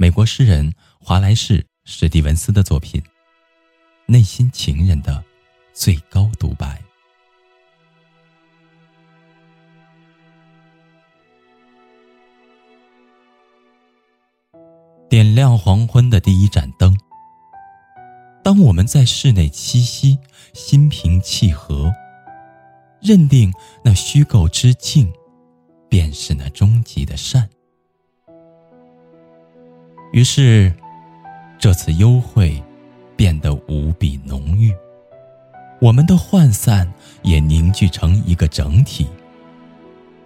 美国诗人华莱士·史蒂文斯的作品《内心情人的最高独白》。点亮黄昏的第一盏灯。当我们在室内栖息，心平气和，认定那虚构之境，便是那终极的善。于是，这次幽会变得无比浓郁，我们的涣散也凝聚成一个整体，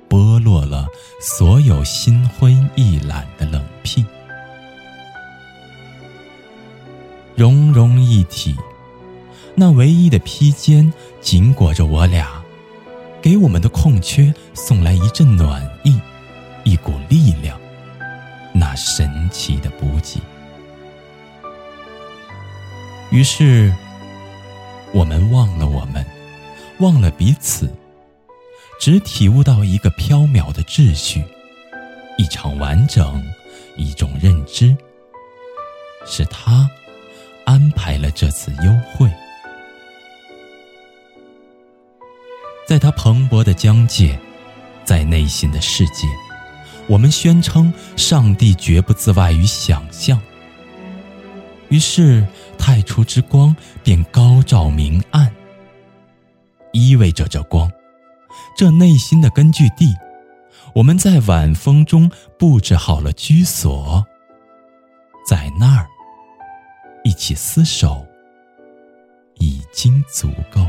剥落了所有心灰意懒的冷僻，融融一体。那唯一的披肩紧裹着我俩，给我们的空缺送来一阵暖意，一股力量。那神奇的补给。于是，我们忘了我们，忘了彼此，只体悟到一个飘渺的秩序，一场完整，一种认知。是他安排了这次幽会，在他蓬勃的疆界，在内心的世界。我们宣称，上帝绝不自外于想象。于是，太初之光便高照明暗，依偎着这光，这内心的根据地。我们在晚风中布置好了居所，在那儿一起厮守，已经足够。